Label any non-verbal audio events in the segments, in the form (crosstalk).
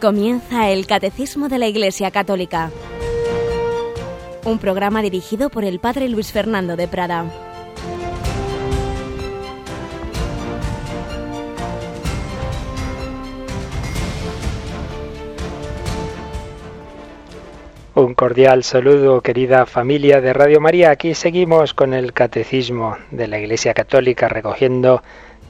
Comienza el Catecismo de la Iglesia Católica, un programa dirigido por el Padre Luis Fernando de Prada. Un cordial saludo, querida familia de Radio María. Aquí seguimos con el Catecismo de la Iglesia Católica, recogiendo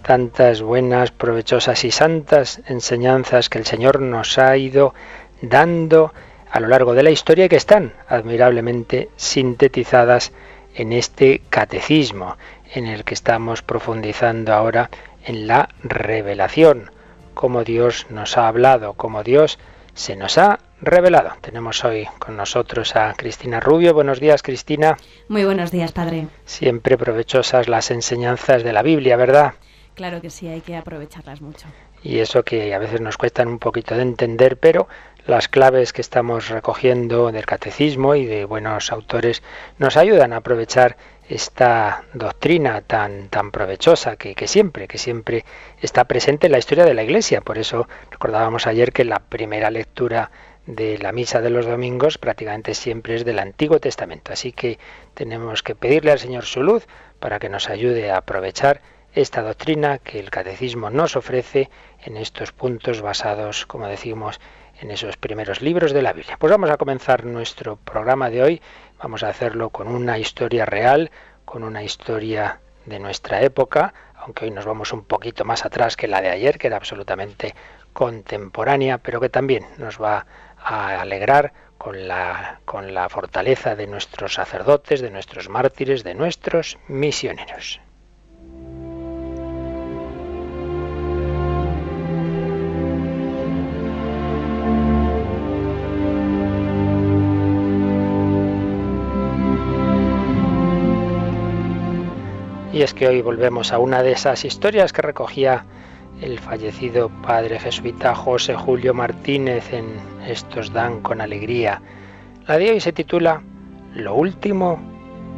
tantas buenas, provechosas y santas enseñanzas que el Señor nos ha ido dando a lo largo de la historia y que están admirablemente sintetizadas en este catecismo en el que estamos profundizando ahora en la revelación, cómo Dios nos ha hablado, cómo Dios se nos ha revelado. Tenemos hoy con nosotros a Cristina Rubio. Buenos días, Cristina. Muy buenos días, Padre. Siempre provechosas las enseñanzas de la Biblia, ¿verdad? Claro que sí, hay que aprovecharlas mucho. Y eso que a veces nos cuestan un poquito de entender, pero las claves que estamos recogiendo del catecismo y de buenos autores nos ayudan a aprovechar esta doctrina tan, tan provechosa que, que, siempre, que siempre está presente en la historia de la Iglesia. Por eso recordábamos ayer que la primera lectura de la misa de los domingos prácticamente siempre es del Antiguo Testamento. Así que tenemos que pedirle al Señor su luz para que nos ayude a aprovechar esta doctrina que el catecismo nos ofrece en estos puntos basados, como decimos, en esos primeros libros de la Biblia. Pues vamos a comenzar nuestro programa de hoy. Vamos a hacerlo con una historia real, con una historia de nuestra época, aunque hoy nos vamos un poquito más atrás que la de ayer, que era absolutamente contemporánea, pero que también nos va a alegrar con la, con la fortaleza de nuestros sacerdotes, de nuestros mártires, de nuestros misioneros. Y es que hoy volvemos a una de esas historias que recogía el fallecido padre jesuita José Julio Martínez en Estos dan con alegría. La de hoy se titula Lo último,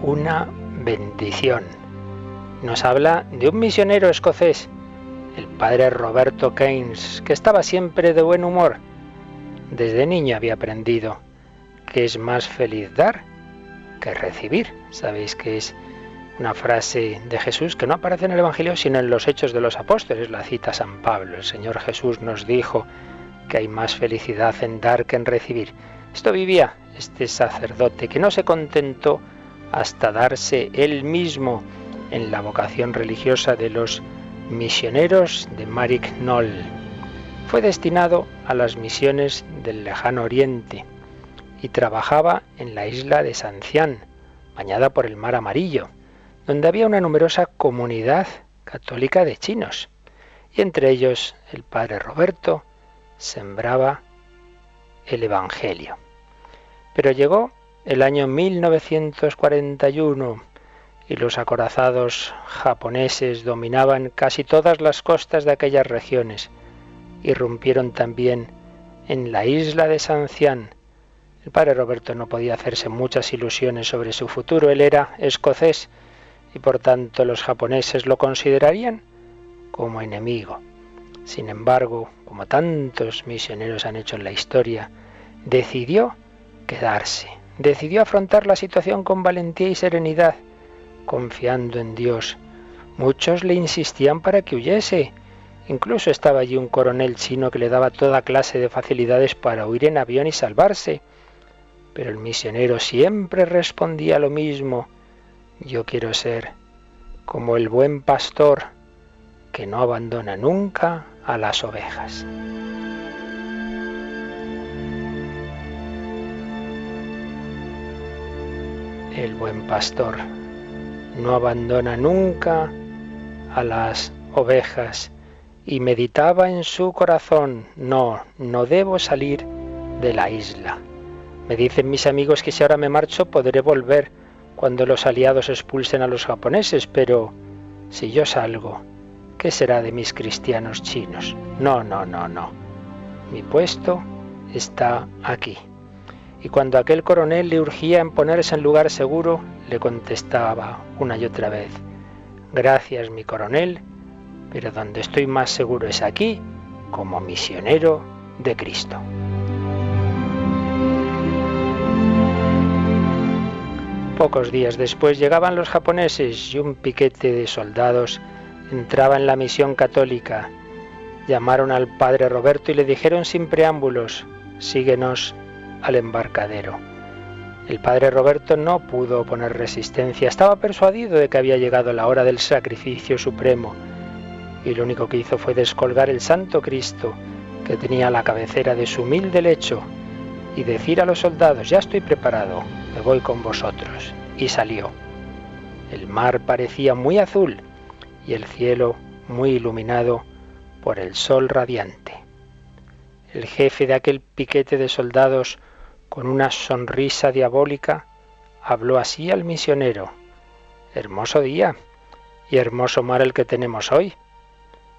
una bendición. Nos habla de un misionero escocés, el padre Roberto Keynes, que estaba siempre de buen humor. Desde niño había aprendido que es más feliz dar que recibir. Sabéis que es una frase de Jesús que no aparece en el Evangelio sino en los Hechos de los Apóstoles, la cita San Pablo. El Señor Jesús nos dijo que hay más felicidad en dar que en recibir. Esto vivía este sacerdote que no se contentó hasta darse él mismo en la vocación religiosa de los misioneros de Marik Knoll. Fue destinado a las misiones del lejano oriente y trabajaba en la isla de Sancián, bañada por el mar amarillo donde había una numerosa comunidad católica de chinos, y entre ellos el padre Roberto sembraba el Evangelio. Pero llegó el año 1941 y los acorazados japoneses dominaban casi todas las costas de aquellas regiones. Irrumpieron también en la isla de Sancián. El padre Roberto no podía hacerse muchas ilusiones sobre su futuro. Él era escocés y por tanto los japoneses lo considerarían como enemigo. Sin embargo, como tantos misioneros han hecho en la historia, decidió quedarse, decidió afrontar la situación con valentía y serenidad, confiando en Dios. Muchos le insistían para que huyese. Incluso estaba allí un coronel chino que le daba toda clase de facilidades para huir en avión y salvarse. Pero el misionero siempre respondía lo mismo. Yo quiero ser como el buen pastor que no abandona nunca a las ovejas. El buen pastor no abandona nunca a las ovejas y meditaba en su corazón, no, no debo salir de la isla. Me dicen mis amigos que si ahora me marcho podré volver cuando los aliados expulsen a los japoneses, pero si yo salgo, ¿qué será de mis cristianos chinos? No, no, no, no. Mi puesto está aquí. Y cuando aquel coronel le urgía en ponerse en lugar seguro, le contestaba una y otra vez, gracias mi coronel, pero donde estoy más seguro es aquí, como misionero de Cristo. Pocos días después llegaban los japoneses y un piquete de soldados entraba en la misión católica. Llamaron al padre Roberto y le dijeron sin preámbulos, síguenos al embarcadero. El padre Roberto no pudo oponer resistencia, estaba persuadido de que había llegado la hora del sacrificio supremo, y lo único que hizo fue descolgar el Santo Cristo que tenía a la cabecera de su humilde lecho y decir a los soldados, ya estoy preparado, me voy con vosotros. Y salió. El mar parecía muy azul y el cielo muy iluminado por el sol radiante. El jefe de aquel piquete de soldados, con una sonrisa diabólica, habló así al misionero. Hermoso día y hermoso mar el que tenemos hoy.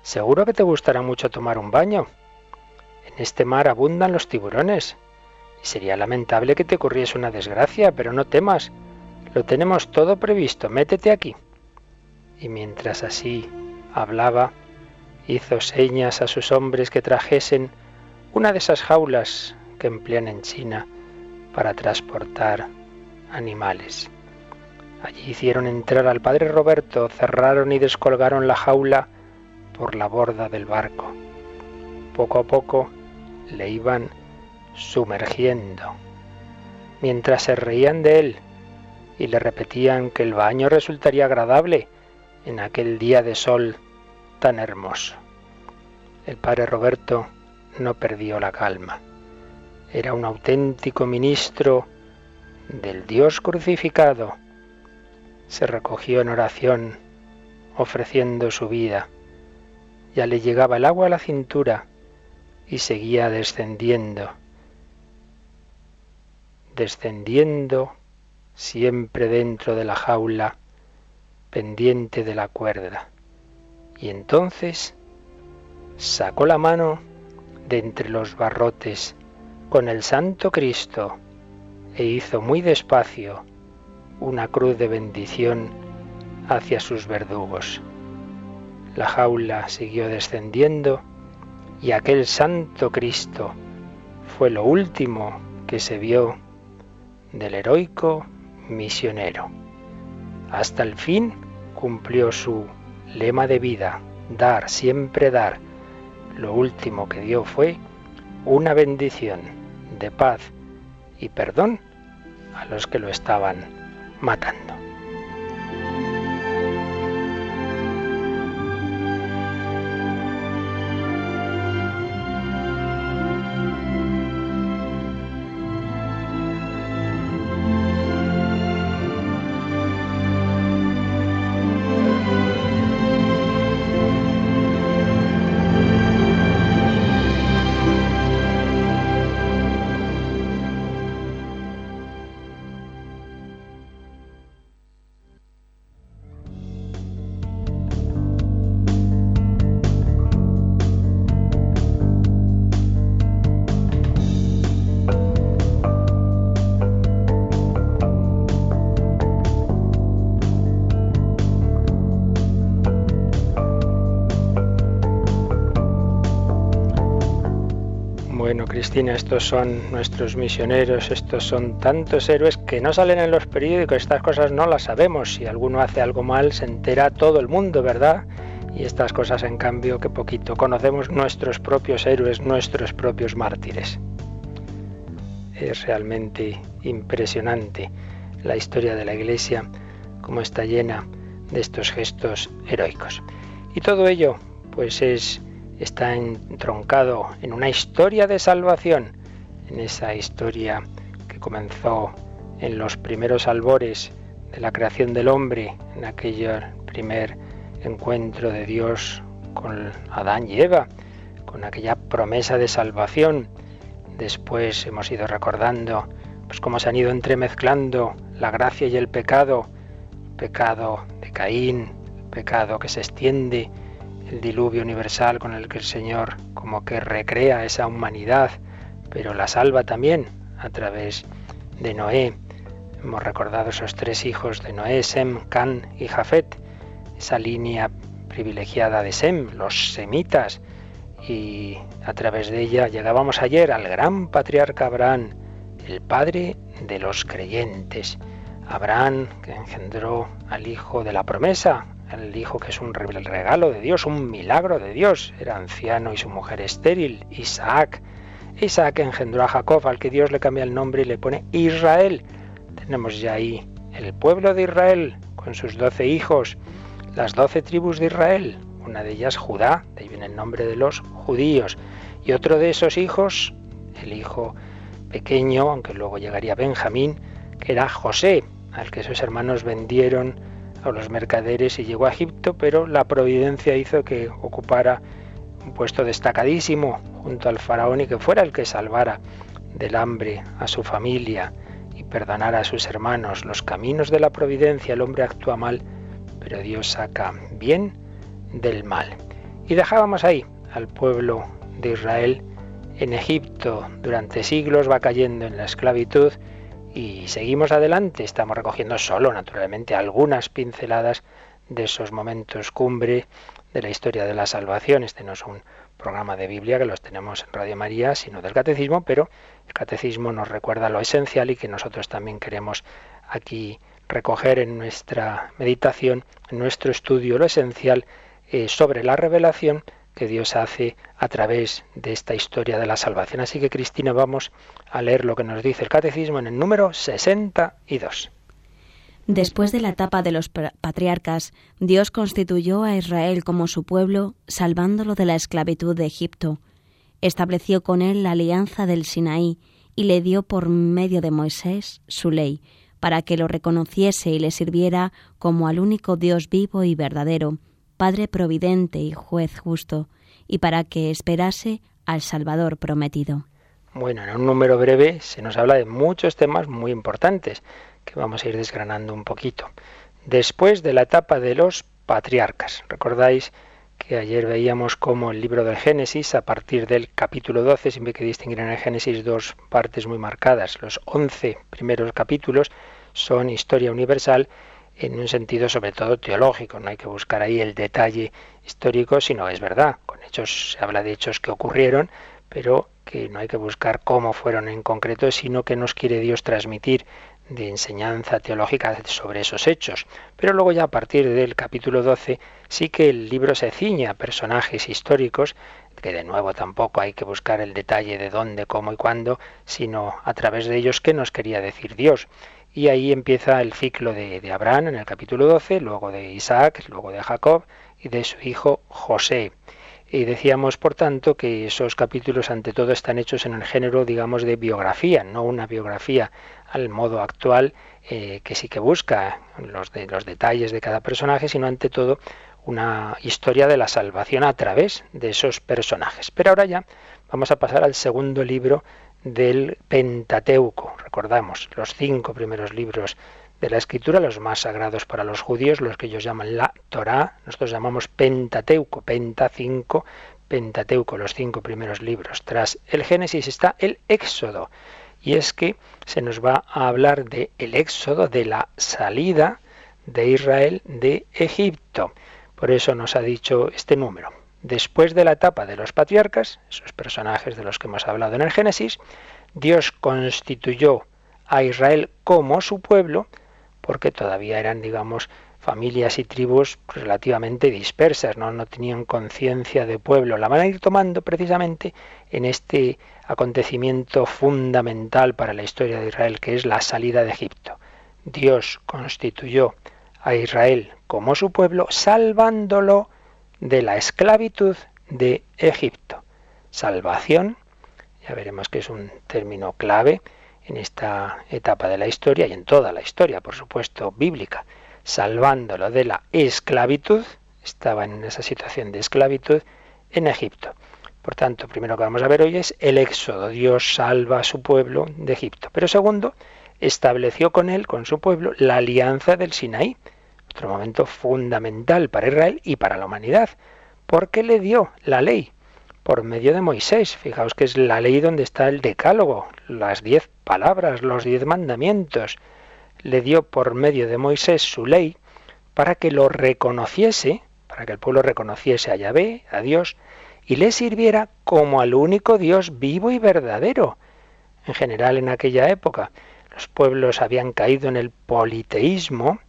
Seguro que te gustará mucho tomar un baño. En este mar abundan los tiburones sería lamentable que te ocurriese una desgracia, pero no temas, lo tenemos todo previsto, métete aquí. Y mientras así hablaba, hizo señas a sus hombres que trajesen una de esas jaulas que emplean en China para transportar animales. Allí hicieron entrar al padre Roberto, cerraron y descolgaron la jaula por la borda del barco. Poco a poco le iban sumergiendo, mientras se reían de él y le repetían que el baño resultaría agradable en aquel día de sol tan hermoso. El padre Roberto no perdió la calma. Era un auténtico ministro del Dios crucificado. Se recogió en oración, ofreciendo su vida. Ya le llegaba el agua a la cintura y seguía descendiendo, descendiendo siempre dentro de la jaula, pendiente de la cuerda. Y entonces sacó la mano de entre los barrotes con el Santo Cristo e hizo muy despacio una cruz de bendición hacia sus verdugos. La jaula siguió descendiendo y aquel Santo Cristo fue lo último que se vio del heroico misionero. Hasta el fin cumplió su lema de vida, dar, siempre dar. Lo último que dio fue una bendición de paz y perdón a los que lo estaban matando. Cristina, estos son nuestros misioneros, estos son tantos héroes que no salen en los periódicos, estas cosas no las sabemos. Si alguno hace algo mal, se entera todo el mundo, ¿verdad? Y estas cosas, en cambio, que poquito conocemos nuestros propios héroes, nuestros propios mártires. Es realmente impresionante la historia de la Iglesia, como está llena de estos gestos heroicos. Y todo ello, pues es está entroncado en una historia de salvación, en esa historia que comenzó en los primeros albores de la creación del hombre, en aquel primer encuentro de Dios con Adán y Eva, con aquella promesa de salvación. Después hemos ido recordando pues cómo se han ido entremezclando la gracia y el pecado, pecado de Caín, pecado que se extiende el diluvio universal con el que el Señor como que recrea esa humanidad, pero la salva también a través de Noé. Hemos recordado esos tres hijos de Noé, Sem, Can y Jafet, esa línea privilegiada de Sem, los semitas, y a través de ella llegábamos ayer al gran patriarca Abraham, el padre de los creyentes. Abraham que engendró al hijo de la promesa, el hijo que es un regalo de Dios, un milagro de Dios. Era anciano y su mujer estéril, Isaac. Isaac engendró a Jacob, al que Dios le cambia el nombre y le pone Israel. Tenemos ya ahí el pueblo de Israel con sus doce hijos, las doce tribus de Israel, una de ellas Judá, de ahí viene el nombre de los judíos, y otro de esos hijos, el hijo pequeño, aunque luego llegaría Benjamín, que era José, al que sus hermanos vendieron a los mercaderes y llegó a Egipto, pero la providencia hizo que ocupara un puesto destacadísimo junto al faraón y que fuera el que salvara del hambre a su familia y perdonara a sus hermanos. Los caminos de la providencia, el hombre actúa mal, pero Dios saca bien del mal. Y dejábamos ahí al pueblo de Israel en Egipto durante siglos, va cayendo en la esclavitud y seguimos adelante. Estamos recogiendo solo, naturalmente, algunas pinceladas de esos momentos cumbre de la historia de la salvación. Este no es un programa de Biblia que los tenemos en Radio María, sino del catecismo, pero el catecismo nos recuerda lo esencial y que nosotros también queremos aquí recoger en nuestra meditación, en nuestro estudio, lo esencial eh, sobre la revelación que Dios hace a través de esta historia de la salvación. Así que Cristina, vamos a leer lo que nos dice el Catecismo en el número 62. Después de la etapa de los patriarcas, Dios constituyó a Israel como su pueblo, salvándolo de la esclavitud de Egipto. Estableció con él la alianza del Sinaí y le dio por medio de Moisés su ley, para que lo reconociese y le sirviera como al único Dios vivo y verdadero, Padre providente y juez justo, y para que esperase al Salvador prometido. Bueno, en un número breve se nos habla de muchos temas muy importantes que vamos a ir desgranando un poquito. Después de la etapa de los patriarcas, recordáis que ayer veíamos cómo el libro del Génesis, a partir del capítulo 12, siempre que distinguir en el Génesis dos partes muy marcadas. Los 11 primeros capítulos son historia universal en un sentido sobre todo teológico, no hay que buscar ahí el detalle histórico, sino es verdad, con hechos se habla de hechos que ocurrieron, pero que no hay que buscar cómo fueron en concreto, sino que nos quiere Dios transmitir de enseñanza teológica sobre esos hechos. Pero luego ya a partir del capítulo 12 sí que el libro se ciña a personajes históricos, que de nuevo tampoco hay que buscar el detalle de dónde, cómo y cuándo, sino a través de ellos qué nos quería decir Dios. Y ahí empieza el ciclo de, de, Abraham en el capítulo 12, luego de Isaac, luego de Jacob y de su hijo José. Y decíamos, por tanto, que esos capítulos ante todo están hechos en el género, digamos, de biografía, no una biografía al modo actual eh, que sí que busca los, los detalles de cada personaje, sino ante todo una historia de la salvación a través de esos personajes. Pero ahora ya vamos a pasar al segundo libro del Pentateuco. Recordamos los cinco primeros libros de la escritura, los más sagrados para los judíos, los que ellos llaman la Torá, nosotros llamamos Pentateuco, Penta cinco, Pentateuco, los cinco primeros libros. Tras el Génesis está el Éxodo, y es que se nos va a hablar de el Éxodo, de la salida de Israel de Egipto. Por eso nos ha dicho este número. Después de la etapa de los patriarcas, esos personajes de los que hemos hablado en el Génesis, Dios constituyó a Israel como su pueblo, porque todavía eran, digamos, familias y tribus relativamente dispersas, no, no tenían conciencia de pueblo. La van a ir tomando precisamente en este acontecimiento fundamental para la historia de Israel, que es la salida de Egipto. Dios constituyó a Israel como su pueblo, salvándolo de la esclavitud de Egipto. Salvación, ya veremos que es un término clave en esta etapa de la historia y en toda la historia, por supuesto, bíblica, salvándolo de la esclavitud, estaba en esa situación de esclavitud en Egipto. Por tanto, primero que vamos a ver hoy es el éxodo. Dios salva a su pueblo de Egipto. Pero segundo, estableció con él, con su pueblo, la alianza del Sinaí, otro momento fundamental para Israel y para la humanidad, porque le dio la ley por medio de Moisés. Fijaos que es la ley donde está el decálogo, las diez palabras, los diez mandamientos. Le dio por medio de Moisés su ley para que lo reconociese, para que el pueblo reconociese a Yahvé, a Dios, y le sirviera como al único Dios vivo y verdadero. En general en aquella época los pueblos habían caído en el politeísmo,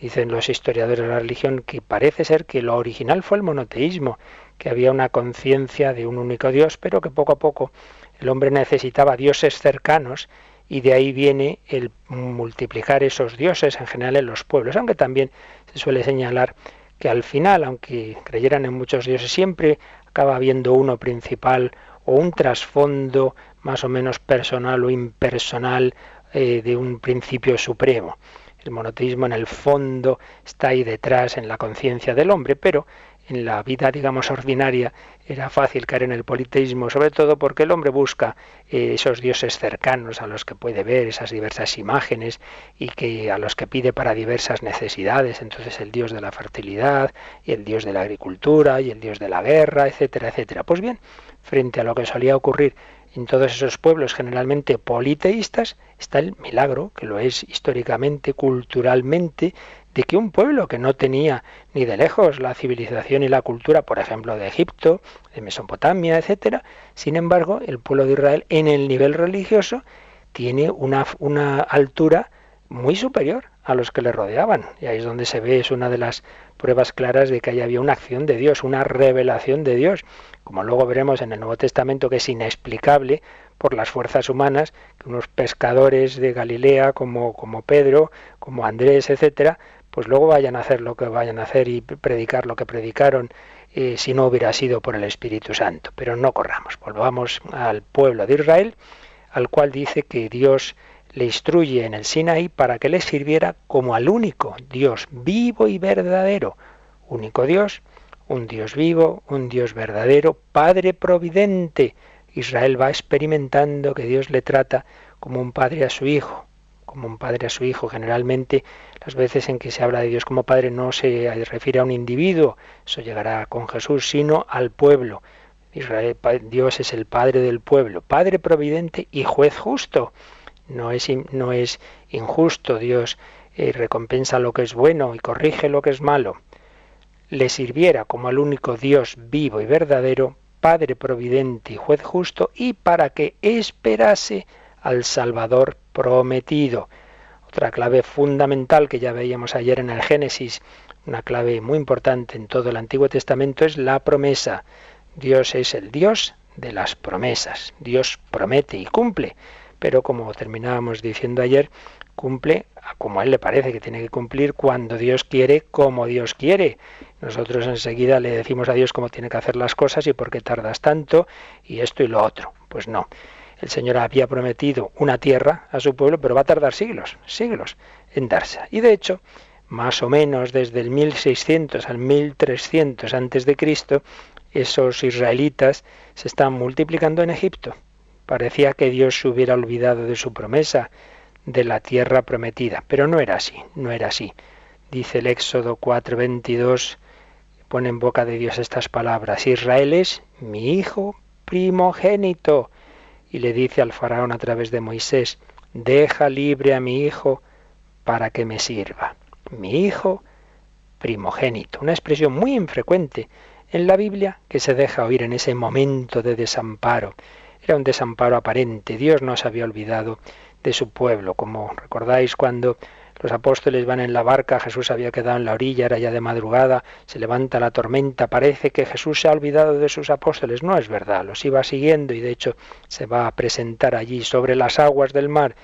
dicen los historiadores de la religión que parece ser que lo original fue el monoteísmo, que había una conciencia de un único Dios, pero que poco a poco el hombre necesitaba dioses cercanos y de ahí viene el multiplicar esos dioses en general en los pueblos, aunque también se suele señalar que al final, aunque creyeran en muchos dioses, siempre acaba habiendo uno principal o un trasfondo más o menos personal o impersonal eh, de un principio supremo. El monoteísmo en el fondo está ahí detrás en la conciencia del hombre, pero en la vida, digamos, ordinaria era fácil caer en el politeísmo, sobre todo porque el hombre busca eh, esos dioses cercanos a los que puede ver, esas diversas imágenes y que a los que pide para diversas necesidades. Entonces el dios de la fertilidad y el dios de la agricultura y el dios de la guerra, etcétera, etcétera. Pues bien, frente a lo que solía ocurrir en todos esos pueblos generalmente politeístas está el milagro, que lo es históricamente, culturalmente, de que un pueblo que no tenía ni de lejos la civilización y la cultura, por ejemplo, de Egipto, de Mesopotamia, etcétera, sin embargo, el pueblo de Israel en el nivel religioso tiene una, una altura muy superior a los que le rodeaban. Y ahí es donde se ve, es una de las pruebas claras de que ahí había una acción de Dios, una revelación de Dios, como luego veremos en el Nuevo Testamento, que es inexplicable por las fuerzas humanas, que unos pescadores de Galilea como, como Pedro, como Andrés, etcétera, pues luego vayan a hacer lo que vayan a hacer y predicar lo que predicaron eh, si no hubiera sido por el Espíritu Santo. Pero no corramos, volvamos al pueblo de Israel, al cual dice que Dios le instruye en el Sinaí para que le sirviera como al único Dios vivo y verdadero, único Dios, un Dios vivo, un Dios verdadero, Padre providente. Israel va experimentando que Dios le trata como un padre a su hijo, como un padre a su hijo. Generalmente las veces en que se habla de Dios como padre no se refiere a un individuo, eso llegará con Jesús, sino al pueblo. Israel, Dios es el padre del pueblo, padre providente y juez justo. No es, no es injusto, Dios eh, recompensa lo que es bueno y corrige lo que es malo. Le sirviera como al único Dios vivo y verdadero, Padre providente y juez justo, y para que esperase al Salvador prometido. Otra clave fundamental que ya veíamos ayer en el Génesis, una clave muy importante en todo el Antiguo Testamento es la promesa. Dios es el Dios de las promesas. Dios promete y cumple, pero como terminábamos diciendo ayer, cumple como a él le parece que tiene que cumplir cuando Dios quiere, como Dios quiere. Nosotros enseguida le decimos a Dios cómo tiene que hacer las cosas y por qué tardas tanto y esto y lo otro. Pues no el Señor había prometido una tierra a su pueblo, pero va a tardar siglos, siglos en darse. Y de hecho, más o menos desde el 1600 al 1300 antes de Cristo, esos israelitas se están multiplicando en Egipto. Parecía que Dios se hubiera olvidado de su promesa de la tierra prometida, pero no era así, no era así. Dice el Éxodo 4:22, pone en boca de Dios estas palabras, Israel es mi hijo primogénito y le dice al faraón a través de Moisés, deja libre a mi hijo para que me sirva. Mi hijo primogénito, una expresión muy infrecuente en la Biblia que se deja oír en ese momento de desamparo. Era un desamparo aparente, Dios no se había olvidado de su pueblo, como recordáis cuando los apóstoles van en la barca, Jesús había quedado en la orilla, era ya de madrugada, se levanta la tormenta, parece que Jesús se ha olvidado de sus apóstoles. No es verdad, los iba siguiendo y de hecho se va a presentar allí sobre las aguas del mar.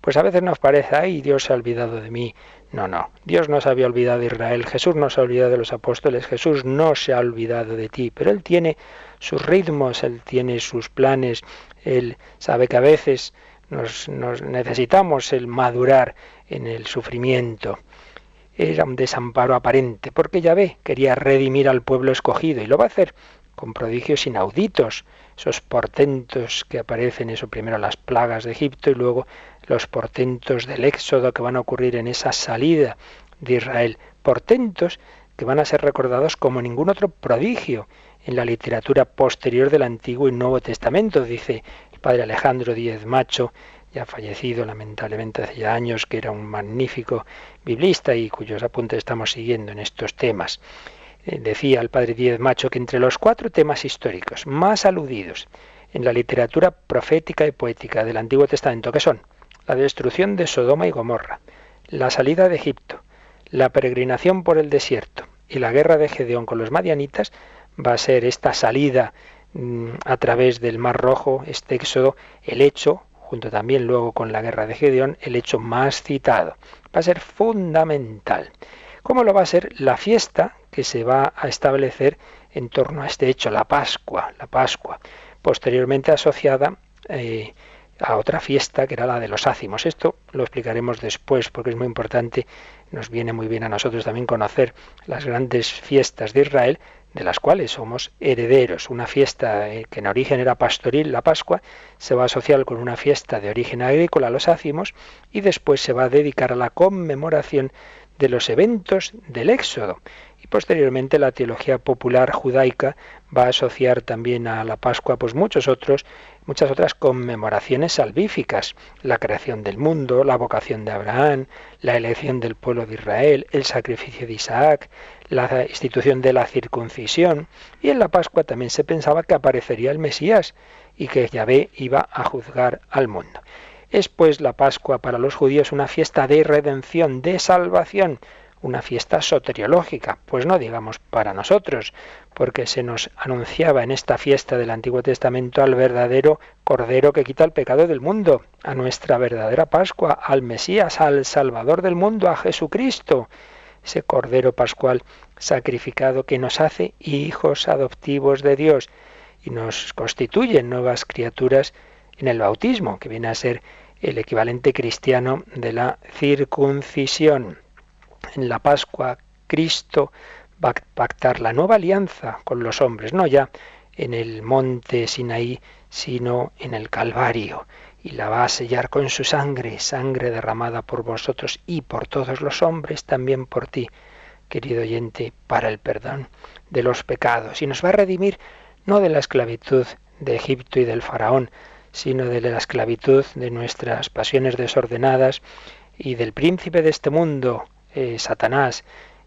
Pues a veces nos parece, ay, Dios se ha olvidado de mí. No, no, Dios no se había olvidado de Israel, Jesús no se ha olvidado de los apóstoles, Jesús no se ha olvidado de ti, pero Él tiene sus ritmos, Él tiene sus planes, Él sabe que a veces nos, necesitamos el madurar en el sufrimiento. Era un desamparo aparente, porque Yahvé quería redimir al pueblo escogido y lo va a hacer con prodigios inauditos, esos portentos que aparecen, eso primero las plagas de Egipto y luego los portentos del éxodo que van a ocurrir en esa salida de Israel, portentos que van a ser recordados como ningún otro prodigio en la literatura posterior del Antiguo y Nuevo Testamento, dice el padre Alejandro Díez Macho, ya fallecido lamentablemente hace ya años, que era un magnífico biblista y cuyos apuntes estamos siguiendo en estos temas. eh, decía el padre Díez Macho que entre los cuatro temas históricos más aludidos en la literatura profética y poética del Antiguo Testamento, que son la destrucción de Sodoma y Gomorra, la salida de Egipto, la peregrinación por el desierto y la guerra de Gedeón con los madianitas, va a ser esta salida mm, a través del Mar Rojo, este éxodo, el hecho, junto también luego con la guerra de Gedeón, el hecho más citado. Va a ser fundamental. ¿Cómo lo va a ser la fiesta que se va a establecer en torno a este hecho, la Pascua, la Pascua, posteriormente asociada eh, a otra fiesta que era la de los ácimos. Esto lo explicaremos después porque es muy importante, nos viene muy bien a nosotros también conocer las grandes fiestas de Israel de las cuales somos herederos. Una fiesta eh, que en origen era pastoril, la Pascua, se va a asociar con una fiesta de origen agrícola, los ácimos, y después se va a dedicar a la conmemoración de los eventos del Éxodo. Y posteriormente la teología popular judaica va a asociar también a la Pascua pues muchos otros muchas otras conmemoraciones salvíficas, la creación del mundo, la vocación de Abraham, la elección del pueblo de Israel, el sacrificio de Isaac, la institución de la circuncisión, y en la Pascua también se pensaba que aparecería el Mesías y que Yahvé iba a juzgar al mundo. Es pues la Pascua para los judíos una fiesta de redención, de salvación, una fiesta soteriológica, pues no digamos para nosotros, porque se nos anunciaba en esta fiesta del Antiguo Testamento al verdadero Cordero que quita el pecado del mundo, a nuestra verdadera Pascua, al Mesías, al Salvador del mundo, a Jesucristo, ese Cordero Pascual sacrificado que nos hace hijos adoptivos de Dios y nos constituye nuevas criaturas en el bautismo, que viene a ser el equivalente cristiano de la circuncisión en la Pascua Cristo va a pactar la nueva alianza con los hombres, no ya en el monte Sinaí, sino en el Calvario, y la va a sellar con su sangre, sangre derramada por vosotros y por todos los hombres, también por ti, querido oyente, para el perdón de los pecados, y nos va a redimir no de la esclavitud de Egipto y del faraón, sino de la esclavitud de nuestras pasiones desordenadas y del príncipe de este mundo, eh, Satanás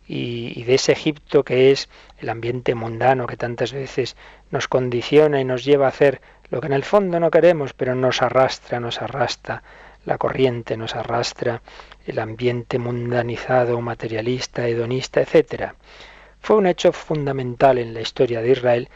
y, de ese Egipto que es el ambiente mundano que tantas veces nos condiciona y nos lleva a hacer lo que en el fondo no queremos, pero nos arrastra, nos arrastra la corriente, nos arrastra el ambiente mundanizado, materialista, hedonista, etc. Fue un hecho fundamental en la historia de Israel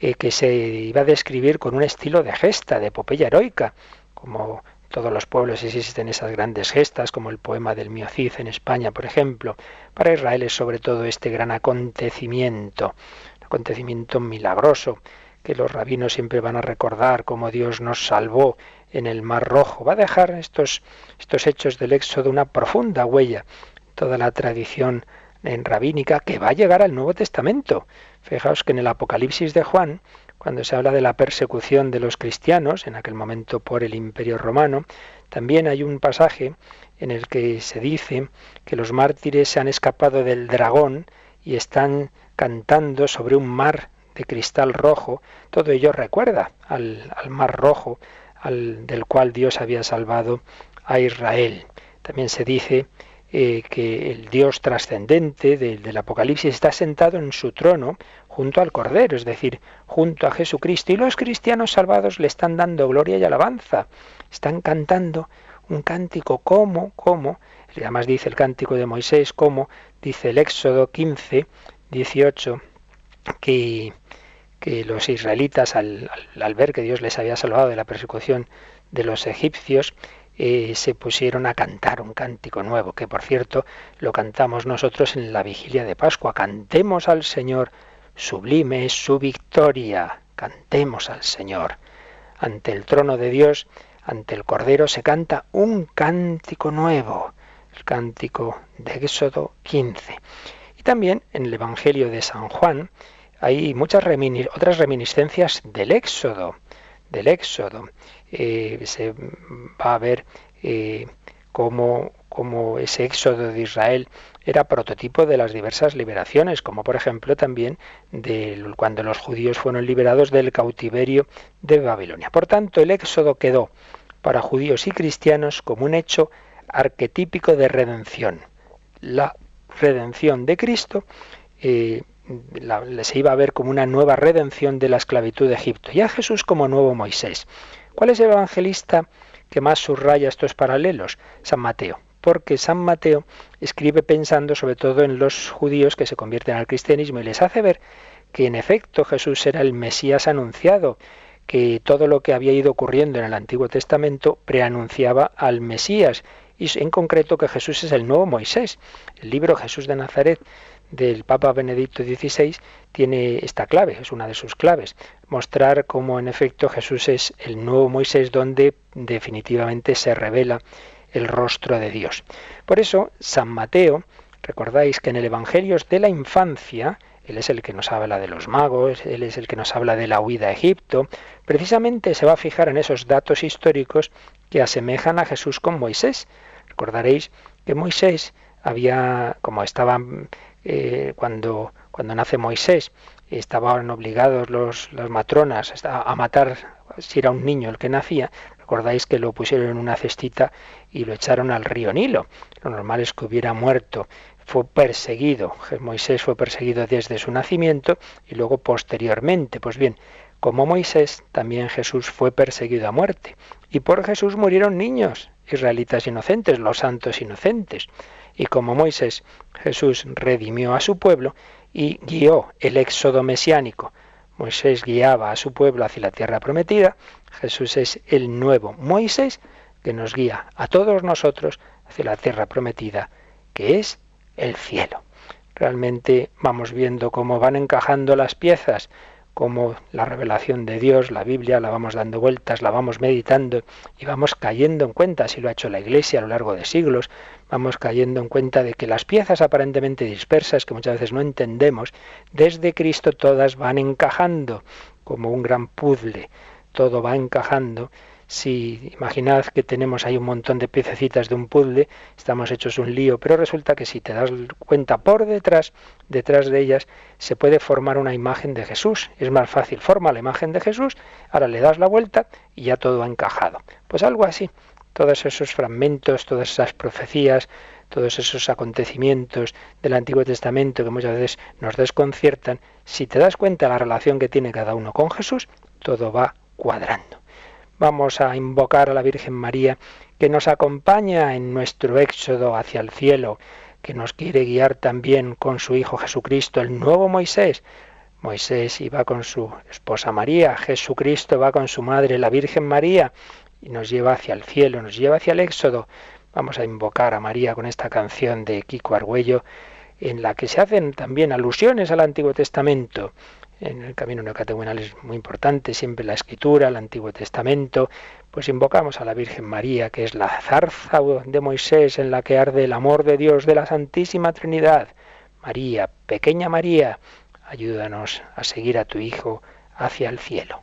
eh, que se iba a describir con un estilo de gesta, de epopeya heroica, como todos los pueblos existen esas grandes gestas, como el poema del Miocid en España, por ejemplo. Para Israel es sobre todo este gran acontecimiento, acontecimiento milagroso, que los rabinos siempre van a recordar cómo Dios nos salvó en el Mar Rojo. Va a dejar estos, estos hechos del Éxodo una profunda huella, toda la tradición en rabínica que va a llegar al Nuevo Testamento. Fijaos que en el Apocalipsis de Juan, cuando se habla de la persecución de los cristianos, en aquel momento por el imperio romano, también hay un pasaje en el que se dice que los mártires se han escapado del dragón y están cantando sobre un mar de cristal rojo. Todo ello recuerda al, mar rojo al, del cual Dios había salvado a Israel. También se dice eh, que el Dios trascendente del Apocalipsis está sentado en su trono junto al Cordero, es decir, junto a Jesucristo. Y los cristianos salvados le están dando gloria y alabanza. Están cantando un cántico como, como, además dice el cántico de Moisés, como, dice el Éxodo 15, 18, que, que los israelitas al, al, ver que Dios les había salvado de la persecución de los egipcios, eh, se pusieron a cantar un cántico nuevo, que por cierto lo cantamos nosotros en la vigilia de Pascua. Cantemos al Señor Sublime es su victoria. Cantemos al Señor. Ante el trono de Dios, ante el Cordero, se canta un cántico nuevo, el cántico de Éxodo 15. Y también en el Evangelio de San Juan hay muchas otras reminiscencias del Éxodo, del Éxodo. Eh, se va a ver eh, cómo, cómo ese Éxodo de Israel era prototipo de las diversas liberaciones, como por ejemplo también de cuando los judíos fueron liberados del cautiverio de Babilonia. Por tanto, el éxodo quedó para judíos y cristianos como un hecho arquetípico de redención. La redención de Cristo eh, se iba a ver como una nueva redención de la esclavitud de Egipto y a Jesús como nuevo Moisés. ¿Cuál es el evangelista que más subraya estos paralelos? San Mateo porque San Mateo escribe pensando sobre todo en los judíos que se convierten al cristianismo y les hace ver que en efecto Jesús era el Mesías anunciado, que todo lo que había ido ocurriendo en el Antiguo Testamento preanunciaba al Mesías y en concreto que Jesús es el nuevo Moisés. El libro Jesús de Nazaret del Papa Benedicto XVI tiene esta clave, es una de sus claves, mostrar cómo en efecto Jesús es el nuevo Moisés donde definitivamente se revela el rostro de Dios. Por eso, San Mateo, recordáis que en el Evangelio de la infancia, él es el que nos habla de los magos, él es el que nos habla de la huida a Egipto, precisamente se va a fijar en esos datos históricos que asemejan a Jesús con Moisés. Recordaréis que Moisés había, como estaba eh, cuando, cuando nace Moisés, estaban obligados los, las matronas a matar si era un niño el que nacía, recordáis que lo pusieron en una cestita y lo echaron al río Nilo. Lo normal es que hubiera muerto. Fue perseguido. Moisés fue perseguido desde su nacimiento y luego posteriormente. Pues bien, como Moisés, también Jesús fue perseguido a muerte. Y por Jesús murieron niños, israelitas inocentes, los santos inocentes. Y como Moisés, Jesús redimió a su pueblo y guió el éxodo mesiánico. Moisés guiaba a su pueblo hacia la tierra prometida. Jesús es el nuevo Moisés que nos guía a todos nosotros hacia la tierra prometida, que es el cielo. Realmente vamos viendo cómo van encajando las piezas, cómo la revelación de Dios, la Biblia, la vamos dando vueltas, la vamos meditando y vamos cayendo en cuenta, si lo ha hecho la Iglesia a lo largo de siglos, vamos cayendo en cuenta de que las piezas aparentemente dispersas, que muchas veces no entendemos, desde Cristo todas van encajando como un gran puzzle, todo va encajando si imaginad que tenemos ahí un montón de piececitas de un puzzle, estamos hechos un lío, pero resulta que si te das cuenta por detrás, detrás de ellas, se puede formar una imagen de Jesús. Es más fácil, forma la imagen de Jesús, ahora le das la vuelta y ya todo ha encajado. Pues algo así, todos esos fragmentos, todas esas profecías, todos esos acontecimientos del Antiguo Testamento que muchas veces nos desconciertan, si te das cuenta de la relación que tiene cada uno con Jesús, todo va cuadrando vamos a invocar a la Virgen María que nos acompaña en nuestro éxodo hacia el cielo, que nos quiere guiar también con su Hijo Jesucristo, el nuevo Moisés. Moisés iba con su esposa María, Jesucristo va con su madre, la Virgen María, y nos lleva hacia el cielo, nos lleva hacia el éxodo. Vamos a invocar a María con esta canción de Kiko Argüello, en la que se hacen también alusiones al Antiguo Testamento en el camino neocatecumenal es muy importante, siempre la escritura, el Antiguo Testamento, pues invocamos a la Virgen María, que es la zarza de Moisés en la que arde el amor de Dios de la Santísima Trinidad. María, pequeña María, ayúdanos a seguir a tu Hijo hacia el cielo.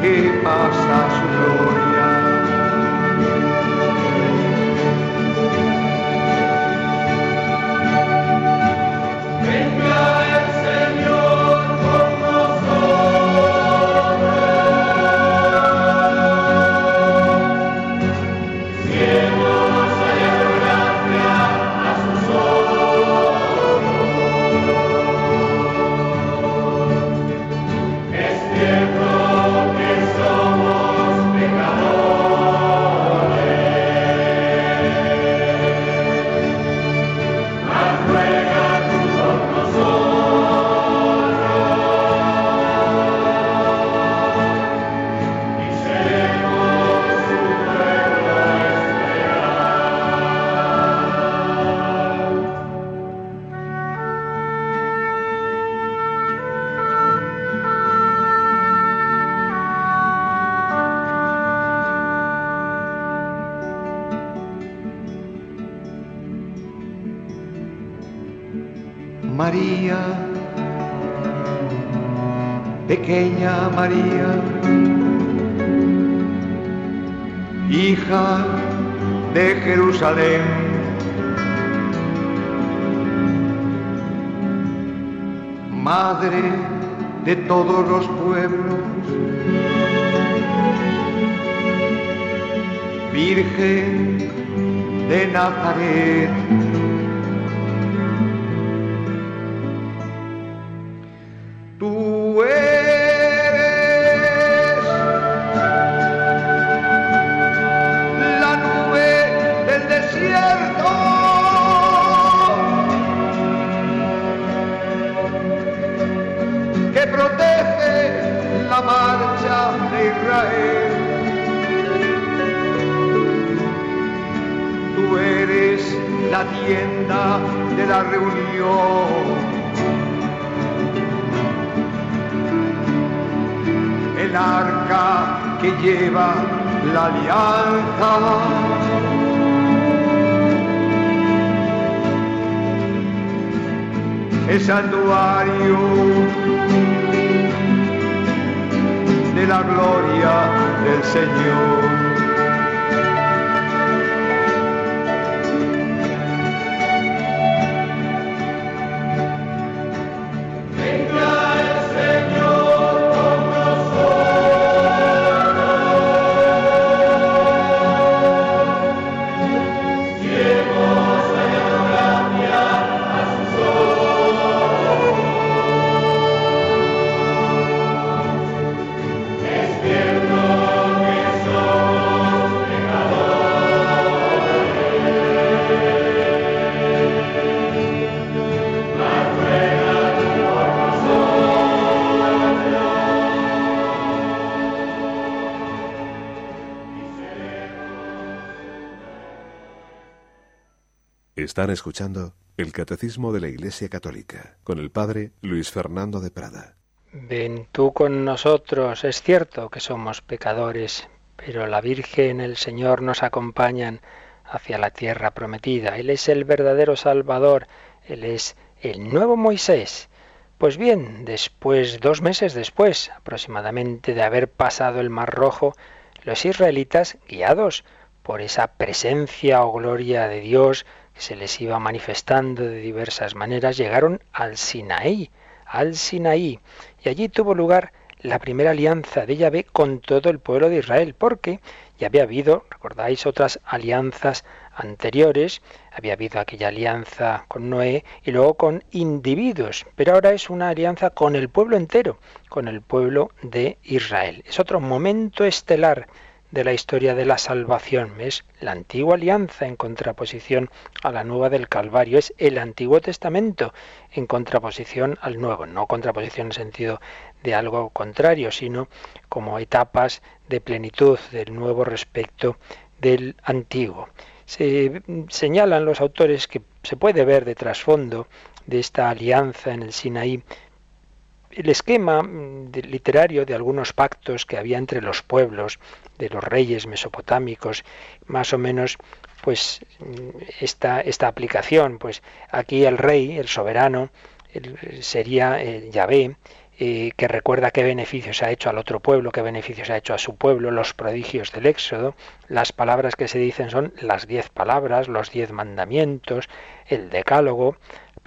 Que pasa su María, hija de Jerusalén. Madre de todos los pueblos, Virgen de Nazaret. Lleva la alianza. el santuario de la gloria del Señor. Están escuchando el Catecismo de la Iglesia Católica con el Padre Luis Fernando de Prada. Ven tú con nosotros, es cierto que somos pecadores, pero la Virgen, el Señor nos acompañan hacia la tierra prometida. Él es el verdadero Salvador, Él es el nuevo Moisés. Pues bien, después, dos meses después aproximadamente de haber pasado el Mar Rojo, los israelitas, guiados por esa presencia o gloria de Dios, se les iba manifestando de diversas maneras, llegaron al Sinaí, al Sinaí, y allí tuvo lugar la primera alianza de Yahvé con todo el pueblo de Israel, porque ya había habido, recordáis, otras alianzas anteriores, había habido aquella alianza con Noé y luego con individuos, pero ahora es una alianza con el pueblo entero, con el pueblo de Israel. Es otro momento estelar de la historia de la salvación. Es la antigua alianza en contraposición a la nueva del Calvario. Es el Antiguo Testamento en contraposición al Nuevo. No contraposición en el sentido de algo contrario, sino como etapas de plenitud del Nuevo respecto del Antiguo. Se señalan los autores que se puede ver de trasfondo de esta alianza en el Sinaí el esquema mm, literario de algunos pactos que había entre los pueblos, de los reyes mesopotámicos, más o menos pues mm, esta, esta aplicación, pues aquí el rey, el soberano, sería eh, Yahvé, eh, que recuerda qué beneficios ha hecho al otro pueblo, qué beneficios ha hecho a su pueblo, los prodigios del Éxodo. Las palabras que se dicen son las diez palabras, los diez mandamientos, el decálogo.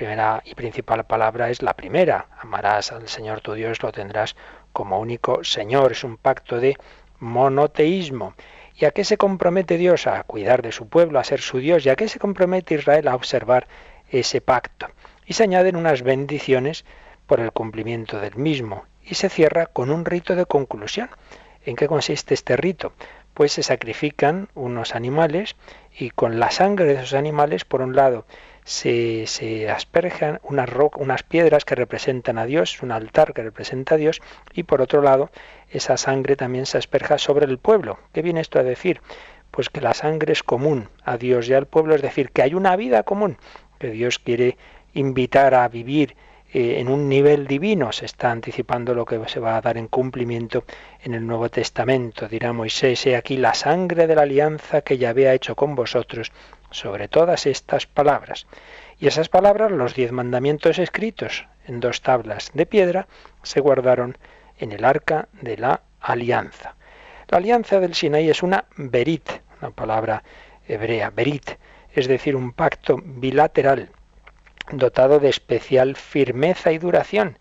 Primera y principal palabra es la primera. Amarás al Señor tu Dios, lo tendrás como único Señor. Es un pacto de monoteísmo. ¿Y a qué se compromete Dios? A cuidar de su pueblo, a ser su Dios. ¿Y a qué se compromete Israel? A observar ese pacto. Y se añaden unas bendiciones por el cumplimiento del mismo y se cierra con un rito de conclusión. ¿En qué consiste este rito? Pues se sacrifican unos animales y con la sangre de esos animales, por un lado, se, se asperjan unas, unas piedras que representan a Dios, un altar que representa a Dios, y por otro lado, esa sangre también se asperja sobre el pueblo. ¿Qué viene esto a decir? Pues que la sangre es común a Dios y al pueblo, es decir, que hay una vida común, que Dios quiere invitar a vivir eh, en un nivel divino. Se está anticipando lo que se va a dar en cumplimiento en el Nuevo Testamento. Dirá Moisés, he aquí la sangre de la alianza que ya había hecho con vosotros sobre todas estas palabras. Y esas palabras, los diez mandamientos escritos en dos tablas de piedra, se guardaron en el arca de la alianza. La alianza del Sinaí es una berit, una palabra hebrea, berit, es decir, un pacto bilateral dotado de especial firmeza y duración,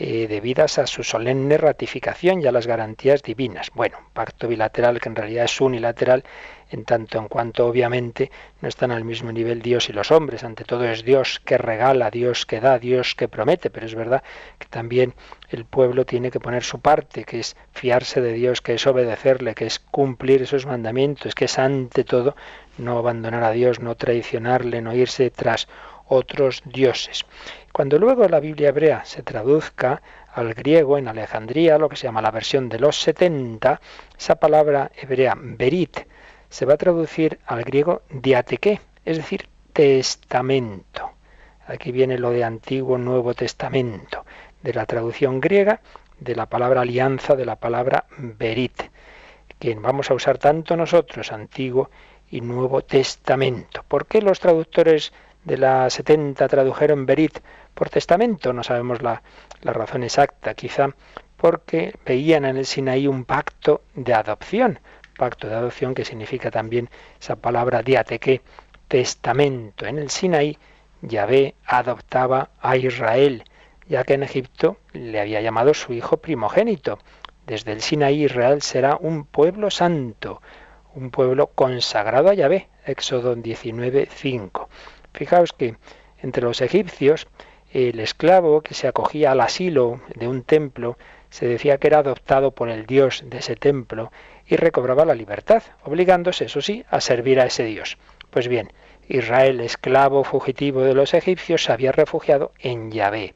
eh, debidas a su solemne ratificación y a las garantías divinas. Bueno, pacto bilateral que en realidad es unilateral, en tanto en cuanto obviamente no están al mismo nivel Dios y los hombres. Ante todo es Dios que regala, Dios que da, Dios que promete, pero es verdad que también el pueblo tiene que poner su parte, que es fiarse de Dios, que es obedecerle, que es cumplir esos mandamientos, que es ante todo no abandonar a Dios, no traicionarle, no irse tras otros dioses. Cuando luego la Biblia hebrea se traduzca al griego en Alejandría, lo que se llama la versión de los 70, esa palabra hebrea berit se va a traducir al griego diateque, es decir, testamento. Aquí viene lo de Antiguo Nuevo Testamento, de la traducción griega de la palabra alianza, de la palabra berit, que vamos a usar tanto nosotros, Antiguo y Nuevo Testamento. ¿Por qué los traductores de la 70 tradujeron Berit por testamento, no sabemos la, razón exacta, quizá porque veían en el Sinaí un pacto de adopción, pacto de adopción que significa también esa palabra diateque, testamento. En el Sinaí Yahvé adoptaba a Israel, ya que en Egipto le había llamado su hijo primogénito. Desde el Sinaí Israel será un pueblo santo, un pueblo consagrado a Yahvé. Éxodo 19, 5. Fijaos que entre los egipcios el esclavo que se acogía al asilo de un templo se decía que era adoptado por el dios de ese templo y recobraba la libertad, obligándose, eso sí, a servir a ese dios. Pues bien, Israel, esclavo fugitivo de los egipcios, se había refugiado en Yahvé,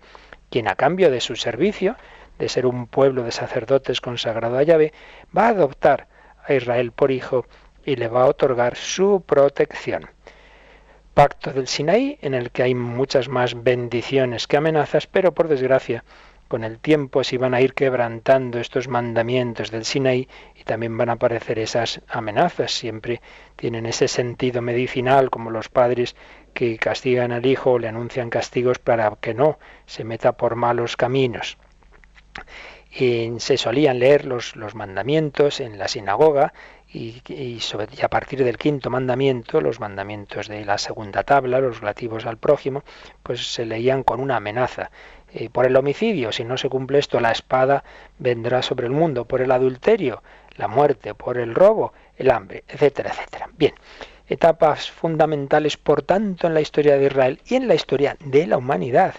quien a cambio de su servicio, de ser un pueblo de sacerdotes consagrado a Yahvé, va a adoptar a Israel por hijo y le va a otorgar su protección pacto del Sinaí, en el que hay muchas más bendiciones que amenazas, pero por desgracia, con el tiempo se van a ir quebrantando estos mandamientos del Sinaí y también van a aparecer esas amenazas. Siempre tienen ese sentido medicinal, como los padres que castigan al hijo o le anuncian castigos para que no se meta por malos caminos. Y se solían leer los, los mandamientos en la sinagoga y, sobre, a partir del quinto mandamiento, los mandamientos de la segunda tabla, los relativos al prójimo, pues se leían con una amenaza. Eh, por el homicidio, si no se cumple esto, la espada vendrá sobre el mundo. Por el adulterio, la muerte. Por el robo, el hambre, etcétera, etcétera. Bien, etapas fundamentales, por tanto, en la historia de Israel y en la historia de la humanidad.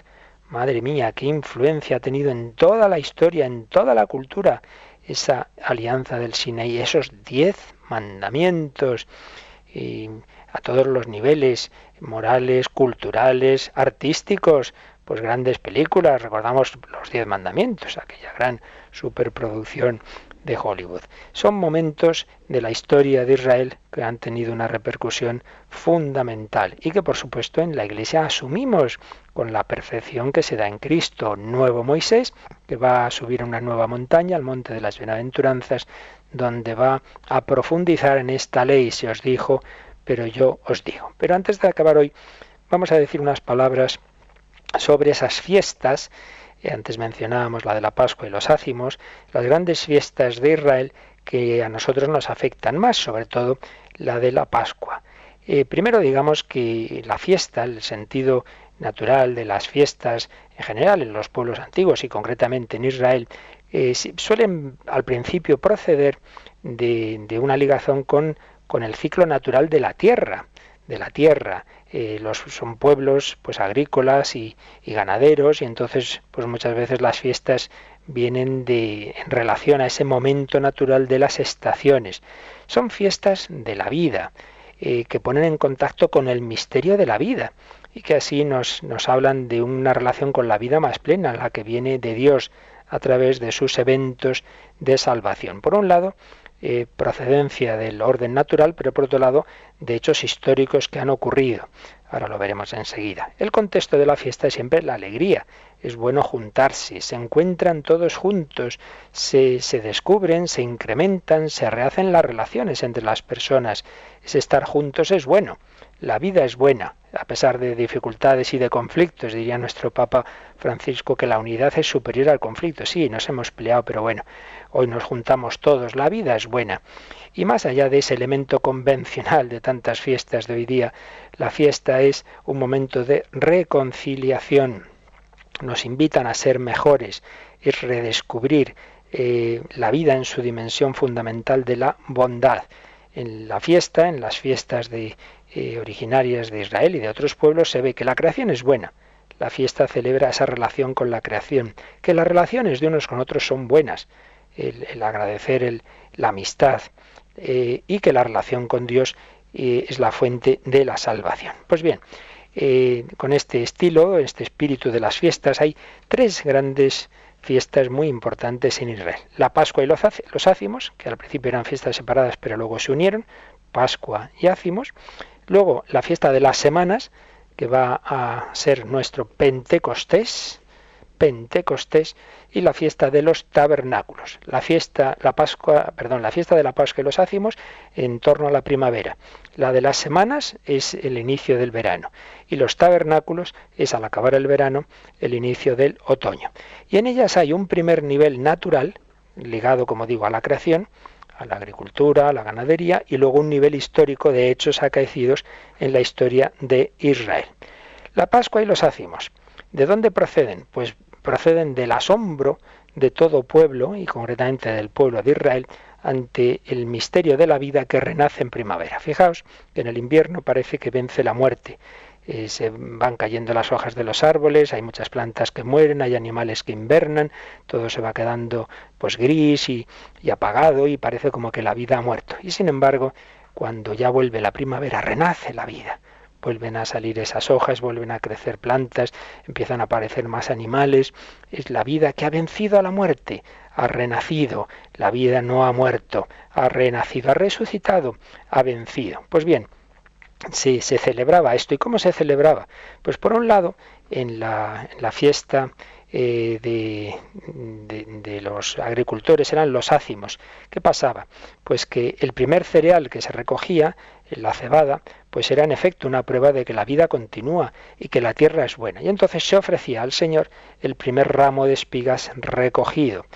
Madre mía, qué influencia ha tenido en toda la historia, en toda la cultura esa alianza del Sinaí, esos diez mandamientos y a todos los niveles, morales, culturales, artísticos, pues grandes películas, recordamos los diez mandamientos, aquella gran superproducción de Hollywood. Son momentos de la historia de Israel que han tenido una repercusión fundamental y que por supuesto en la Iglesia asumimos con la perfección que se da en Cristo, nuevo Moisés, que va a subir a una nueva montaña, al monte de las bienaventuranzas, donde va a profundizar en esta ley, se os dijo, pero yo os digo. Pero antes de acabar hoy, vamos a decir unas palabras sobre esas fiestas antes mencionábamos la de la Pascua y los ácimos, las grandes fiestas de Israel que a nosotros nos afectan más, sobre todo la de la Pascua. Eh, primero digamos que la fiesta, el sentido natural de las fiestas en general en los pueblos antiguos y concretamente en Israel, eh, suelen al principio proceder de, una ligación con, con el ciclo natural de la tierra, de la tierra. Eh, los, son pueblos pues agrícolas y, ganaderos y entonces pues muchas veces las fiestas vienen de en relación a ese momento natural de las estaciones. Son fiestas de la vida eh, que ponen en contacto con el misterio de la vida y que así nos, nos hablan de una relación con la vida más plena, la que viene de Dios a través de sus eventos de salvación. Por un lado, eh, procedencia del orden natural, pero por otro lado de hechos históricos que han ocurrido. Ahora lo veremos enseguida. El contexto de la fiesta es siempre la alegría. Es bueno juntarse, se encuentran todos juntos, se, se descubren, se incrementan, se rehacen las relaciones entre las personas. Ese estar juntos es bueno. La vida es buena, a pesar de dificultades y de conflictos, diría nuestro Papa Francisco que la unidad es superior al conflicto. Sí, nos hemos peleado, pero bueno, hoy nos juntamos todos, la vida es buena. Y más allá de ese elemento convencional de tantas fiestas de hoy día, la fiesta es un momento de reconciliación. Nos invitan a ser mejores, es redescubrir eh, la vida en su dimensión fundamental de la bondad. En la fiesta, en las fiestas de, eh, originarias de Israel y de otros pueblos, se ve que la creación es buena. La fiesta celebra esa relación con la creación, que las relaciones de unos con otros son buenas, el, agradecer el, la amistad eh, y que la relación con Dios eh, es la fuente de la salvación. Pues bien, con este estilo, este espíritu de las fiestas, hay tres grandes fiestas muy importantes en Israel. La Pascua y los, los ácimos, que al principio eran fiestas separadas pero luego se unieron, Pascua y ácimos, Luego, la fiesta de las semanas, que va a ser nuestro Pentecostés, Pentecostés y la fiesta de los tabernáculos. La fiesta, la Pascua, perdón, la fiesta de la Pascua y los ácimos en torno a la primavera. La de las semanas es el inicio del verano y los tabernáculos es al acabar el verano el inicio del otoño. Y en ellas hay un primer nivel natural ligado, como digo, a la creación a la agricultura, a la ganadería y luego un nivel histórico de hechos acaecidos en la historia de Israel. La Pascua y los ácimos. ¿De dónde proceden? Pues proceden del asombro de todo pueblo y concretamente del pueblo de Israel ante el misterio de la vida que renace en primavera. Fijaos que en el invierno parece que vence la muerte eh, se van cayendo las hojas de los árboles, hay muchas plantas que mueren, hay animales que invernan, todo se va quedando pues gris y, y apagado y parece como que la vida ha muerto. Y sin embargo, cuando ya vuelve la primavera, renace la vida. Vuelven a salir esas hojas, vuelven a crecer plantas, empiezan a aparecer más animales. Es la vida que ha vencido a la muerte, ha renacido. La vida no ha muerto, ha renacido, ha resucitado, ha vencido. Pues bien, se, se celebraba esto. ¿Y cómo se celebraba? Pues por un lado, en la, en la fiesta eh, de, de, los agricultores eran los ácimos. ¿Qué pasaba? Pues que el primer cereal que se recogía, la cebada, pues era en efecto una prueba de que la vida continúa y que la tierra es buena. Y entonces se ofrecía al Señor el primer ramo de espigas recogido.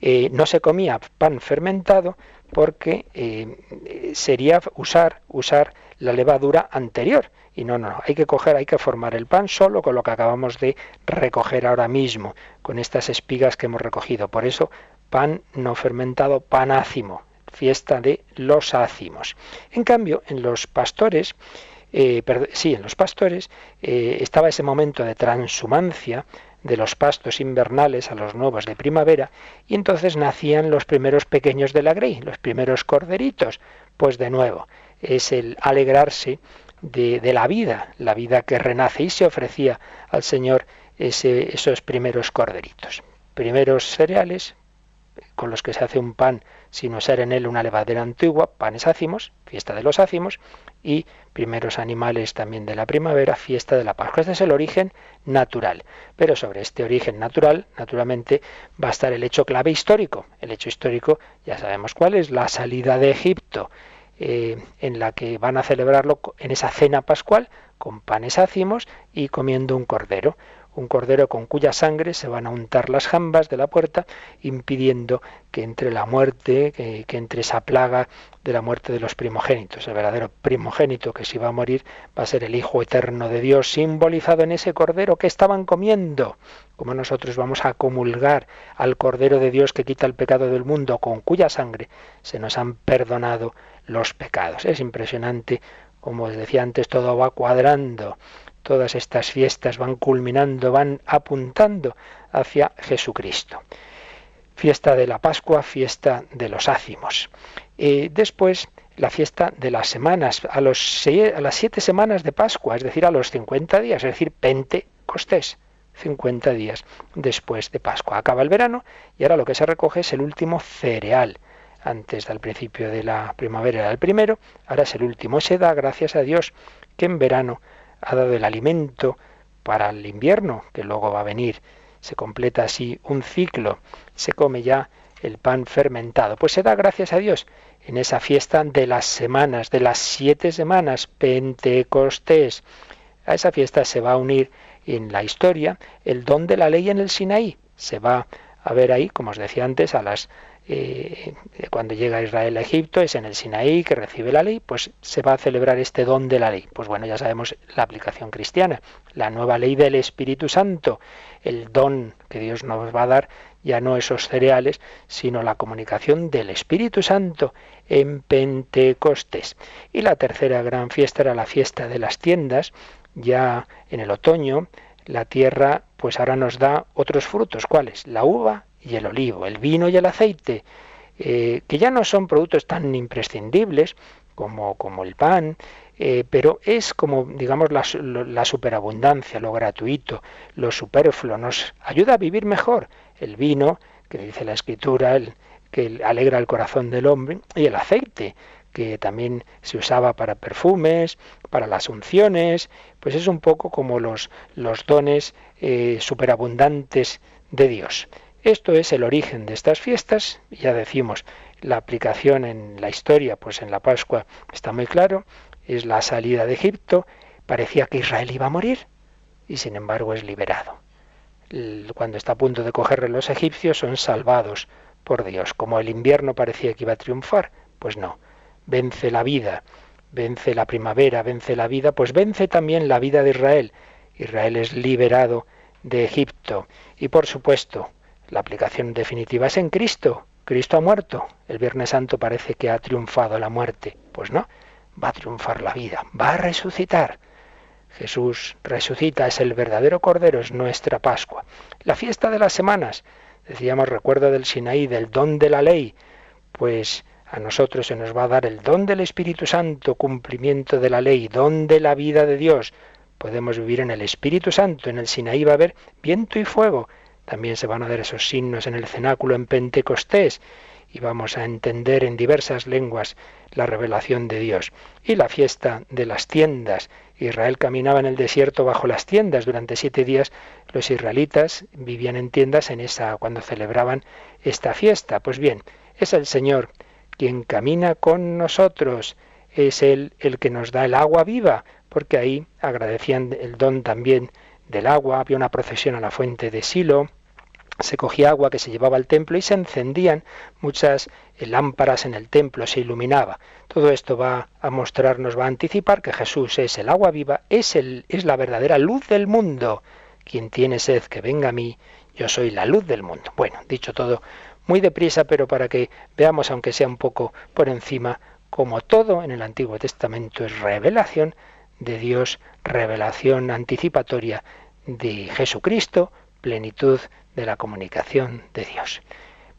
Eh, no se comía pan fermentado porque eh, sería usar, usar la levadura anterior. Y no, no, hay que coger, hay que formar el pan solo con lo que acabamos de recoger ahora mismo, con estas espigas que hemos recogido. Por eso, pan no fermentado, pan ácimo, fiesta de los ácimos. En cambio, en los pastores, eh, sí, en los pastores eh, estaba ese momento de transhumancia de los pastos invernales a los nuevos de primavera, y entonces nacían los primeros pequeños de la grey, los primeros corderitos. Pues de nuevo, es el alegrarse de, la vida, la vida que renace y se ofrecía al Señor ese, esos primeros corderitos. Primeros cereales, con los que se hace un pan sin usar en él una levadura antigua, panes ácimos, fiesta de los ácimos, y primeros animales también de la primavera, fiesta de la Pascua. Este es el origen natural. Pero sobre este origen natural, naturalmente, va a estar el hecho clave histórico. El hecho histórico, ya sabemos cuál es, la salida de Egipto, eh, en la que van a celebrarlo en esa cena pascual con panes ácimos y comiendo un cordero un cordero con cuya sangre se van a untar las jambas de la puerta, impidiendo que entre la muerte, que, entre esa plaga de la muerte de los primogénitos. El verdadero primogénito que se va a morir va a ser el Hijo Eterno de Dios, simbolizado en ese cordero que estaban comiendo. Como nosotros vamos a comulgar al Cordero de Dios que quita el pecado del mundo, con cuya sangre se nos han perdonado los pecados. Es impresionante, como os decía antes, todo va cuadrando Todas estas fiestas van culminando, van apuntando hacia Jesucristo. Fiesta de la Pascua, fiesta de los ácimos. Y después la fiesta de las semanas, a, los a las siete semanas de Pascua, es decir, a los 50 días, es decir, Pentecostés. 50 días después de Pascua. Acaba el verano y ahora lo que se recoge es el último cereal. Antes del principio de la primavera era el primero, ahora es el último. Se da gracias a Dios que en verano ha dado el alimento para el invierno, que luego va a venir. Se completa así un ciclo, se come ya el pan fermentado. Pues se da gracias a Dios en esa fiesta de las semanas, de las siete semanas, Pentecostés. A esa fiesta se va a unir en la historia el don de la ley en el Sinaí. Se va a ver ahí, como os decía antes, a las eh, cuando llega Israel a Egipto, es en el Sinaí que recibe la ley, pues se va a celebrar este don de la ley. Pues bueno, ya sabemos la aplicación cristiana, la nueva ley del Espíritu Santo, el don que Dios nos va a dar, ya no esos cereales, sino la comunicación del Espíritu Santo en Pentecostés. Y la tercera gran fiesta era la fiesta de las tiendas, ya en el otoño, la tierra pues ahora nos da otros frutos. ¿Cuáles? La uva y el olivo, el vino y el aceite, eh, que ya no son productos tan imprescindibles como, como el pan, eh, pero es como, digamos, la, la, superabundancia, lo gratuito, lo superfluo, nos ayuda a vivir mejor. El vino, que dice la escritura, que alegra el corazón del hombre, y el aceite, que también se usaba para perfumes, para las unciones, pues es un poco como los, los dones eh, superabundantes de Dios. Esto es el origen de estas fiestas, ya decimos, la aplicación en la historia, pues en la Pascua está muy claro, es la salida de Egipto, parecía que Israel iba a morir y sin embargo es liberado. Cuando está a punto de cogerle los egipcios son salvados por Dios. Como el invierno parecía que iba a triunfar, pues no, vence la vida, vence la primavera, vence la vida, pues vence también la vida de Israel. Israel es liberado de Egipto y por supuesto la aplicación definitiva es en Cristo. Cristo ha muerto. El Viernes Santo parece que ha triunfado la muerte. Pues no, va a triunfar la vida, va a resucitar. Jesús resucita, es el verdadero Cordero, es nuestra Pascua. La fiesta de las semanas, decíamos, recuerdo del Sinaí, del don de la ley, pues a nosotros se nos va a dar el don del Espíritu Santo, cumplimiento de la ley, don de la vida de Dios. Podemos vivir en el Espíritu Santo, en el Sinaí va a haber viento y fuego, también se van a dar esos signos en el cenáculo en Pentecostés y vamos a entender en diversas lenguas la revelación de Dios. Y la fiesta de las tiendas. Israel caminaba en el desierto bajo las tiendas. Durante siete días los israelitas vivían en tiendas en esa, cuando celebraban esta fiesta. Pues bien, es el Señor quien camina con nosotros. Es Él el que nos da el agua viva, porque ahí agradecían el don también del agua, había una procesión a la fuente de Silo, se cogía agua que se llevaba al templo y se encendían muchas eh, lámparas en el templo, se iluminaba. Todo esto va a mostrarnos, va a anticipar que Jesús es el agua viva, es, el, es la verdadera luz del mundo. Quien tiene sed, que venga a mí, yo soy la luz del mundo. Bueno, dicho todo muy deprisa, pero para que veamos, aunque sea un poco por encima, como todo en el Antiguo Testamento es revelación de Dios, revelación anticipatoria de Jesucristo, plenitud de la comunicación de Dios.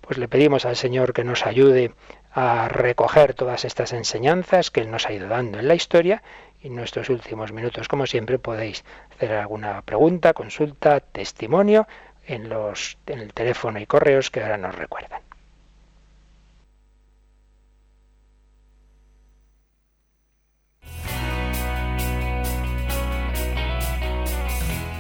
Pues le pedimos al Señor que nos ayude a recoger todas estas enseñanzas que Él nos ha ido dando en la historia y en nuestros últimos minutos, como siempre, podéis hacer alguna pregunta, consulta, testimonio en, los, en el teléfono y correos que ahora nos recuerdan.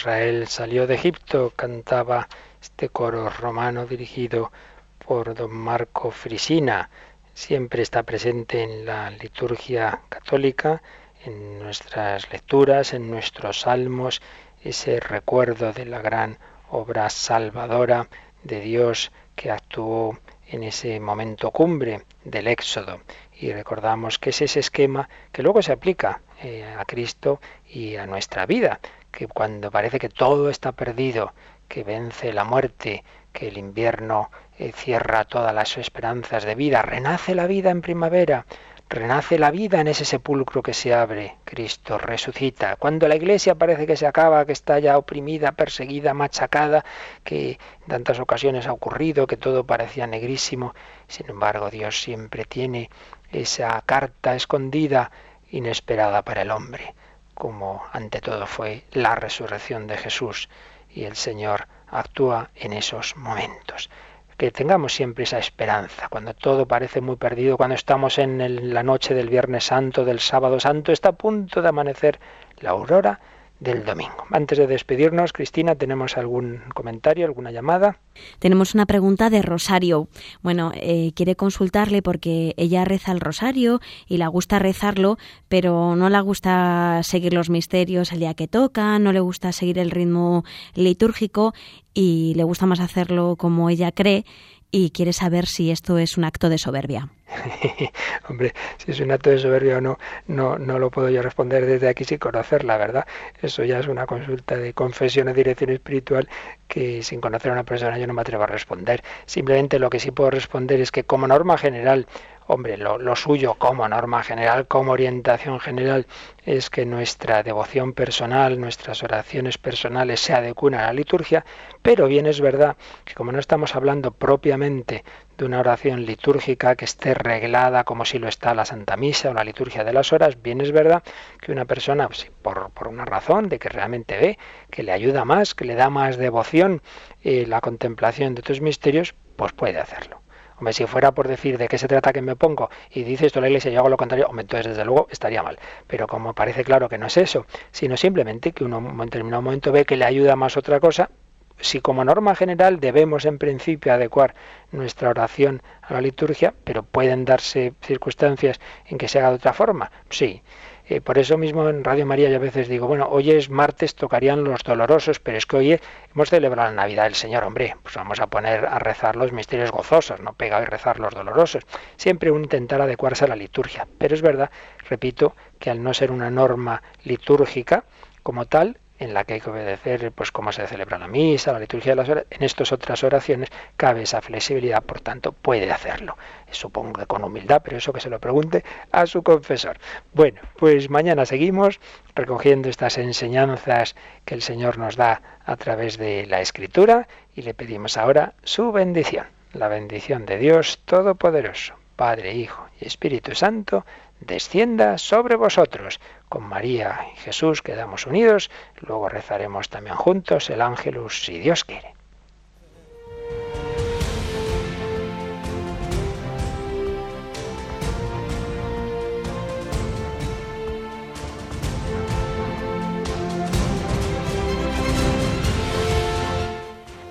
Israel salió de Egipto, cantaba este coro romano dirigido por don Marco Frisina. Siempre está presente en la liturgia católica, en nuestras lecturas, en nuestros salmos, ese recuerdo de la gran obra salvadora de Dios que actuó en ese momento cumbre del Éxodo. Y recordamos que es ese esquema que luego se aplica eh, a Cristo y a nuestra vida que cuando parece que todo está perdido, que vence la muerte, que el invierno eh, cierra todas las esperanzas de vida, renace la vida en primavera, renace la vida en ese sepulcro que se abre, Cristo resucita. Cuando la iglesia parece que se acaba, que está ya oprimida, perseguida, machacada, que en tantas ocasiones ha ocurrido, que todo parecía negrísimo, sin embargo Dios siempre tiene esa carta escondida, inesperada para el hombre como ante todo fue la resurrección de Jesús y el Señor actúa en esos momentos. Que tengamos siempre esa esperanza, cuando todo parece muy perdido, cuando estamos en la noche del Viernes Santo, del Sábado Santo, está a punto de amanecer la aurora del domingo. Antes de despedirnos, Cristina, ¿tenemos algún comentario, alguna llamada? Tenemos una pregunta de Rosario. Bueno, eh, quiere consultarle porque ella reza el rosario y le gusta rezarlo, pero no le gusta seguir los misterios el día que toca, no le gusta seguir el ritmo litúrgico y le gusta más hacerlo como ella cree y quiere saber si esto es un acto de soberbia. (laughs) Hombre, si es un acto de soberbia o no, no, no lo puedo yo responder desde aquí sin conocerla, ¿verdad? Eso ya es una consulta de confesión o dirección espiritual que sin conocer a una persona yo no me atrevo a responder. Simplemente lo que sí puedo responder es que como norma general Hombre, lo, suyo como norma general, como orientación general, es que nuestra devoción personal, nuestras oraciones personales se adecuen a la liturgia, pero bien es verdad que como no estamos hablando propiamente de una oración litúrgica que esté reglada como si lo está la Santa Misa o la liturgia de las horas, bien es verdad que una persona, pues, por, una razón de que realmente ve, que le ayuda más, que le da más devoción eh, la contemplación de estos misterios, pues puede hacerlo. Hombre, si fuera por decir de qué se trata que me pongo y dice esto la iglesia y yo hago lo contrario, hombre, entonces desde luego estaría mal. Pero como parece claro que no es eso, sino simplemente que uno en determinado momento ve que le ayuda más otra cosa, si como norma general debemos en principio adecuar nuestra oración a la liturgia, pero pueden darse circunstancias en que se haga de otra forma, sí. Eh, por eso mismo en Radio María yo a veces digo, bueno, hoy es martes, tocarían los dolorosos, pero es que hoy hemos celebrado la Navidad del Señor, hombre, pues vamos a poner a rezar los misterios gozosos, no pega y rezar los dolorosos. Siempre un intentar adecuarse a la liturgia. Pero es verdad, repito, que al no ser una norma litúrgica como tal, en la que hay que obedecer pues cómo se celebra la misa, la liturgia de las horas, en estas otras oraciones cabe esa flexibilidad, por tanto puede hacerlo. Supongo que con humildad, pero eso que se lo pregunte a su confesor. Bueno, pues mañana seguimos recogiendo estas enseñanzas que el Señor nos da a través de la Escritura y le pedimos ahora su bendición, la bendición de Dios Todopoderoso, Padre, Hijo y Espíritu Santo, descienda sobre vosotros. Con María y Jesús quedamos unidos, luego rezaremos también juntos el ángelus si Dios quiere.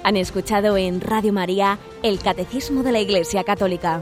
Han escuchado en Radio María el Catecismo de la Iglesia Católica